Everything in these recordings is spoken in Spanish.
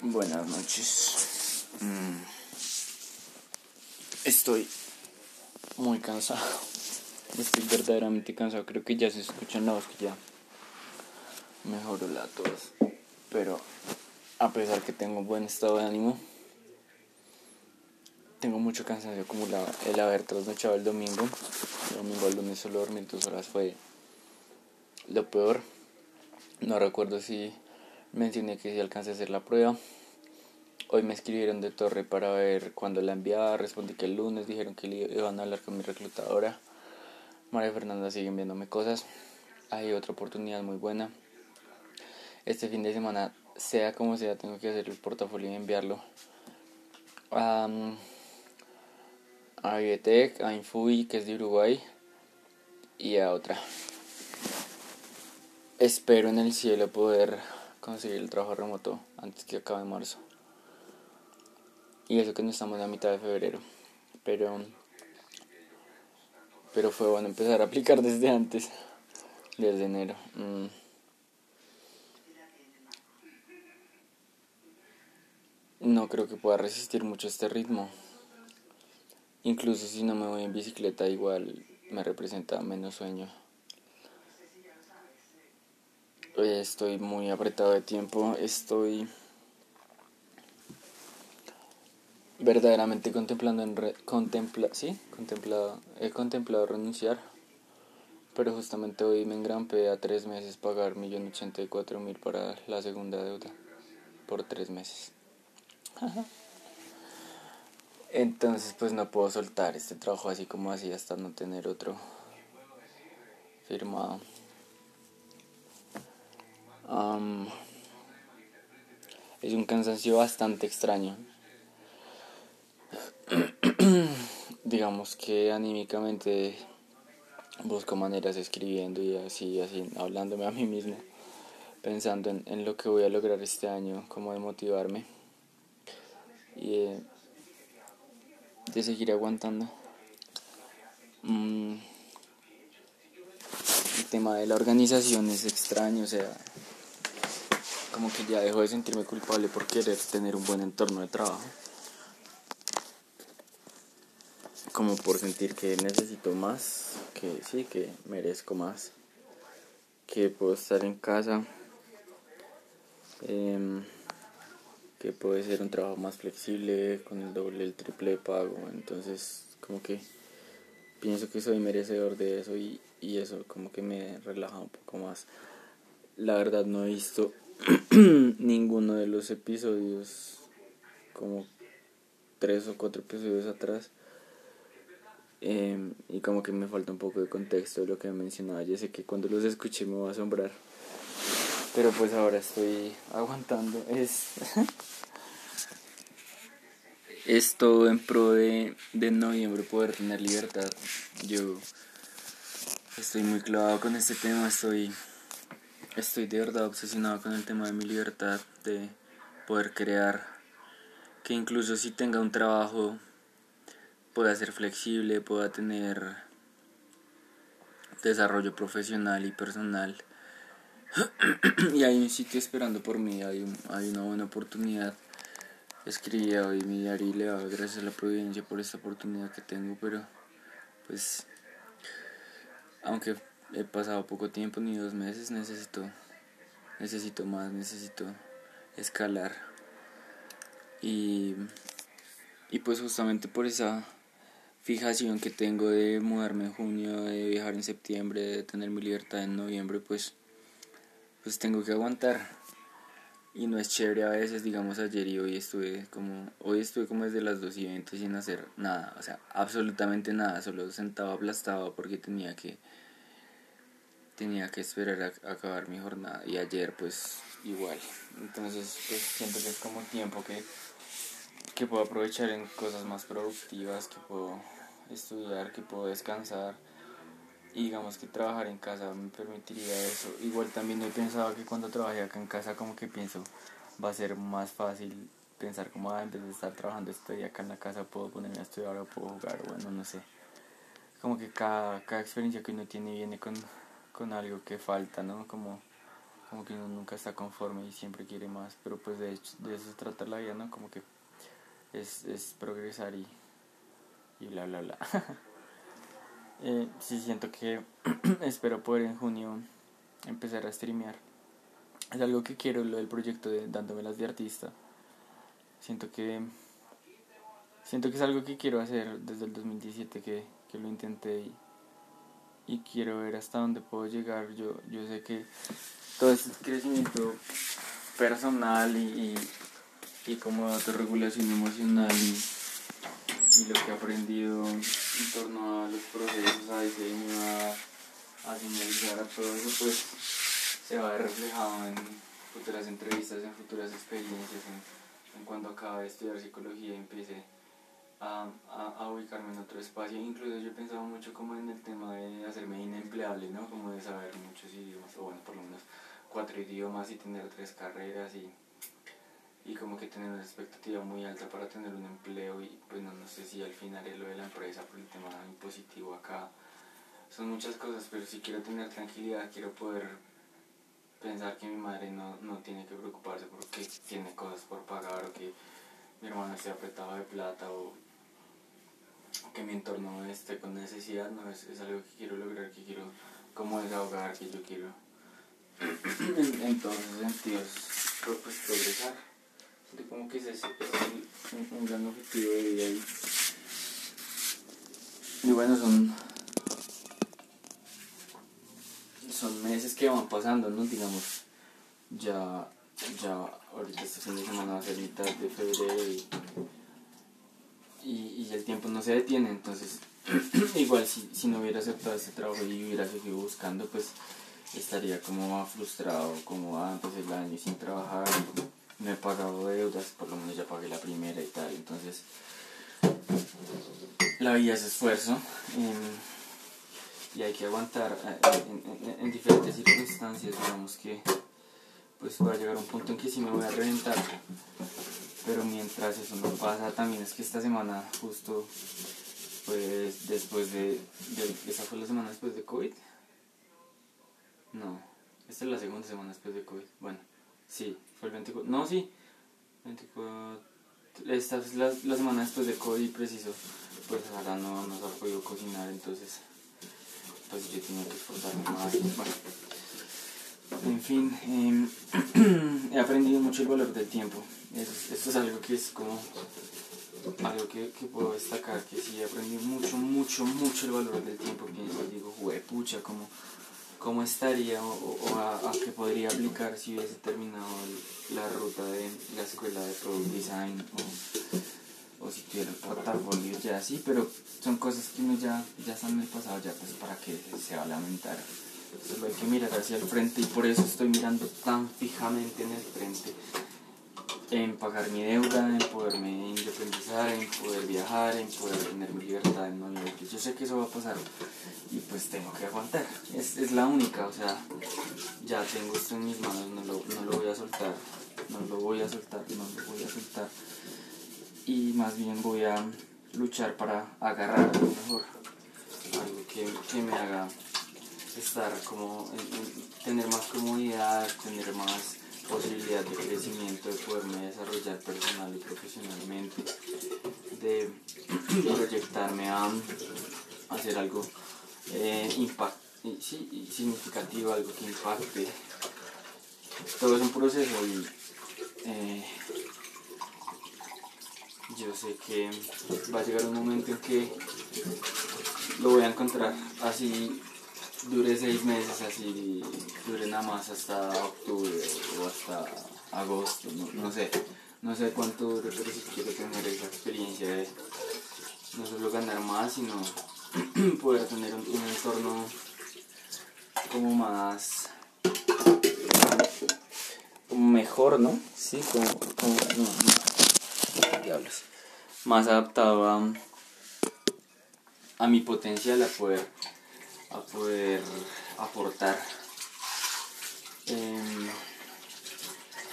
Buenas noches. Mm. Estoy muy cansado. Estoy verdaderamente cansado. Creo que ya se escuchan la voz que ya mejoró la tos. Pero a pesar que tengo buen estado de ánimo, tengo mucho cansancio acumulado. El haber trasnochado el domingo, el domingo al lunes solo dormir dos horas fue lo peor. No recuerdo si mencioné que si alcancé a hacer la prueba. Hoy me escribieron de Torre para ver cuándo la enviaba. Respondí que el lunes dijeron que iban a hablar con mi reclutadora. María Fernanda sigue enviándome cosas. Hay otra oportunidad muy buena. Este fin de semana, sea como sea, tengo que hacer el portafolio y enviarlo a, a Vietec, a Infui, que es de Uruguay, y a otra. Espero en el cielo poder conseguir el trabajo remoto antes que acabe marzo. Y eso que no estamos la mitad de febrero. Pero. Pero fue bueno empezar a aplicar desde antes. Desde enero. Mm. No creo que pueda resistir mucho este ritmo. Incluso si no me voy en bicicleta, igual me representa menos sueño. Estoy muy apretado de tiempo. Estoy verdaderamente contemplando en contempla sí contemplado he contemplado renunciar pero justamente hoy me engrampe a tres meses pagar millón ochenta y cuatro mil para la segunda deuda por tres meses entonces pues no puedo soltar este trabajo así como así hasta no tener otro firmado es un cansancio bastante extraño. Digamos que anímicamente busco maneras escribiendo y así, así, hablándome a mí mismo, pensando en, lo que voy a lograr este año, cómo de motivarme y de, seguir aguantando. Mm, el tema de la organización es extraño, o sea, como que ya dejo de sentirme culpable por querer tener un buen entorno de trabajo. Como por sentir que necesito más, que sí, que merezco más, que puedo estar en casa, em, que puede ser un trabajo más flexible, con el doble, el triple de pago. Entonces, como que pienso que soy merecedor de eso y, y eso como que me relaja un poco más. La verdad no he visto ninguno de los episodios, como tres o cuatro episodios atrás. Em, y como que me falta un poco de contexto de lo que mencionaba. Ya sé que cuando los escuché me va a asombrar. Pero pues ahora estoy aguantando. Es. es todo en pro de, de noviembre poder tener libertad. Yo estoy muy clavado con este tema. Estoy Estoy de verdad obsesionado con el tema de mi libertad, de poder crear, que incluso si tenga un trabajo pueda ser flexible, pueda tener desarrollo profesional y personal. y hay un sitio esperando por mí, hay, hay una buena oportunidad. Escribí hoy mi diario y le doy gracias a la providencia por esta oportunidad que tengo, pero pues aunque he pasado poco tiempo, ni dos meses, necesito, necesito más, necesito escalar. Y, y pues justamente por esa fijación que tengo de mudarme en junio, de viajar en septiembre, de tener mi libertad en noviembre, pues, pues tengo que aguantar. Y no es chévere a veces, digamos ayer y hoy estuve como, hoy estuve como desde las 2 y 20 sin hacer nada, o sea, absolutamente nada, solo sentado aplastado porque tenía que tenía que esperar a, acabar mi jornada y ayer pues igual. Entonces pues, siento que es como tiempo que, que puedo aprovechar en cosas más productivas, que puedo estudiar, que puedo descansar. Y digamos que trabajar en casa me permitiría eso. Igual también he pensado que cuando trabajé acá en casa como que pienso va a ser más fácil pensar como ah, en vez de estar trabajando estoy acá en la casa puedo ponerme a estudiar o puedo jugar bueno no sé como que cada, cada experiencia que uno tiene viene con con algo que falta, ¿no? Como como que uno nunca está conforme y siempre quiere más, pero pues de, hecho, de eso se trata la vida, ¿no? Como que es, es progresar y, y bla, bla, bla. eh, sí, siento que espero poder en junio empezar a streamear. Es algo que quiero, lo del proyecto de Dándome las de artista. Siento que siento que es algo que quiero hacer desde el 2017 que, que lo intenté y, y quiero ver hasta dónde puedo llegar. Yo, yo sé que todo este crecimiento personal y, y, como autorregulación emocional y, y, lo que he aprendido en torno a los procesos, a diseño, a, a señalizar, a todo eso, pues se va a ver reflejado en futuras entrevistas, en futuras experiencias, en, cuando acabe de estudiar psicología y empiece a, ubicarme en otro espacio. Incluso yo he pensado mucho como en el tema de hacerme inempleable, ¿no? Como de saber muchos idiomas, o bueno, por lo menos cuatro idiomas y tener tres carreras y, y como que tener una expectativa muy alta para tener un empleo y pues no, no sé si al final es lo de la empresa por el tema impositivo acá. Son muchas cosas, pero si quiero tener tranquilidad, quiero poder pensar que mi madre no, no tiene que preocuparse porque tiene cosas por pagar o que mi hermano esté apretado de plata o que mi entorno esté con necesidad, no es, es algo que quiero lograr, que quiero como desahogar, que yo quiero en, en, sentidos pues, progresar. Siento como que ese es, un, un, gran objetivo de vida y, y bueno, son son meses que van pasando, ¿no? Digamos, ya, ya ahorita este fin de semana va a ser mitad de febrero y y, el tiempo no se detiene, entonces igual si, si no hubiera aceptado este trabajo y hubiera seguido buscando, pues estaría como frustrado, como antes el año sin trabajar, no he pagado deudas, por lo menos ya pagué la primera y tal, entonces la vida es esfuerzo em, y hay que aguantar eh, en, en, diferentes circunstancias, digamos que pues va a llegar un punto en que sí me voy a reventar pero mientras eso no pasa, también es que esta semana justo, pues después de, esa fue la semana después de COVID. No, esta es la segunda semana después de COVID. Bueno, sí, fue el 24. No, sí, 24. Esta es la, la semana después de COVID, preciso. Pues ahora no nos ha podido cocinar, entonces, pues yo tenía que esforzarme más. Bueno, en fin, em, he aprendido mucho el valor del tiempo. Esto es algo que es como algo que, que, puedo destacar, que sí he aprendido mucho, mucho, mucho el valor del tiempo. Pienso, digo, pucha, ¿cómo, cómo estaría o, a, qué podría aplicar si hubiese terminado la ruta de la escuela de Product Design o, o si tuviera el portafolio ya así, pero son cosas que uno ya, ya están en el pasado, ya pues para que se va a lamentar. Solo hay que mirar hacia el frente y por eso estoy mirando tan fijamente en el frente. En pagar mi deuda, en poderme independizar, en poder viajar, en poder tener mi libertad en York. Yo sé que eso va a pasar y pues tengo que aguantar. Es, es la única, o sea, ya tengo esto en mis manos, no lo, no lo voy a soltar, no lo voy a soltar, no lo voy a soltar. Y más bien voy a luchar para agarrar mejor, algo que, que me haga estar como, tener más comodidad, tener más posibilidad de crecimiento, de poderme desarrollar personal y profesionalmente, de proyectarme a, hacer algo eh, impact, sí, significativo, algo que impacte. Todo es un proceso y eh, yo sé que va a llegar un momento en que lo voy a encontrar así dure seis meses así, dure nada más hasta octubre o hasta agosto, no, sé, no sé cuánto dure, pero si quiero tener esa experiencia de no solo ganar más, sino poder tener un, entorno como más mejor, ¿no? Sí, como, como diablos, más adaptado a, a mi potencial a poder a poder aportar. Em,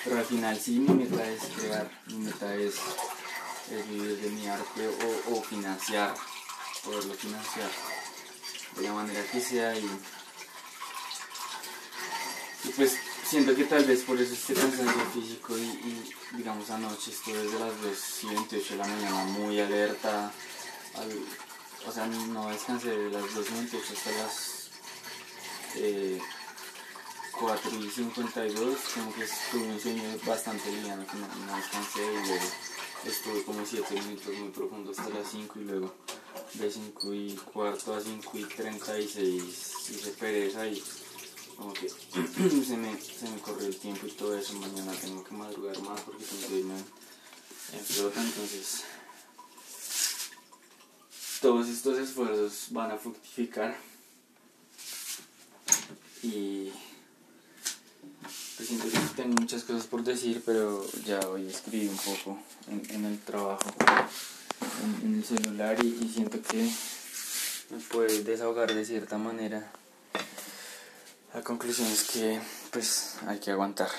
pero al final sí mi meta es crear, mi meta es, vivir de mi arte o, o, financiar, poderlo financiar de la manera que sea y, y pues siento que tal vez por eso este cansancio físico y, digamos anoche estuve desde las 2 y 28 de la mañana muy alerta, o sea, no descansé de las 2 y 28 hasta las eh, 4 y 52, como que tuve un sueño bastante liviano que no, no descansé y luego estuve como 7 minutos muy profundo hasta las 5 y luego de 5 y cuarto a 5 y 36 hice pereza y como que se, me, se me corrió el tiempo y todo eso, mañana tengo que madrugar más porque tengo que irme en flota, entonces todos estos esfuerzos van a fructificar y pues siento que tengo muchas cosas por decir, pero ya hoy escribí un poco en, el trabajo, en, en el celular y, y, siento que me puede desahogar de cierta manera. La conclusión es que pues hay que aguantar.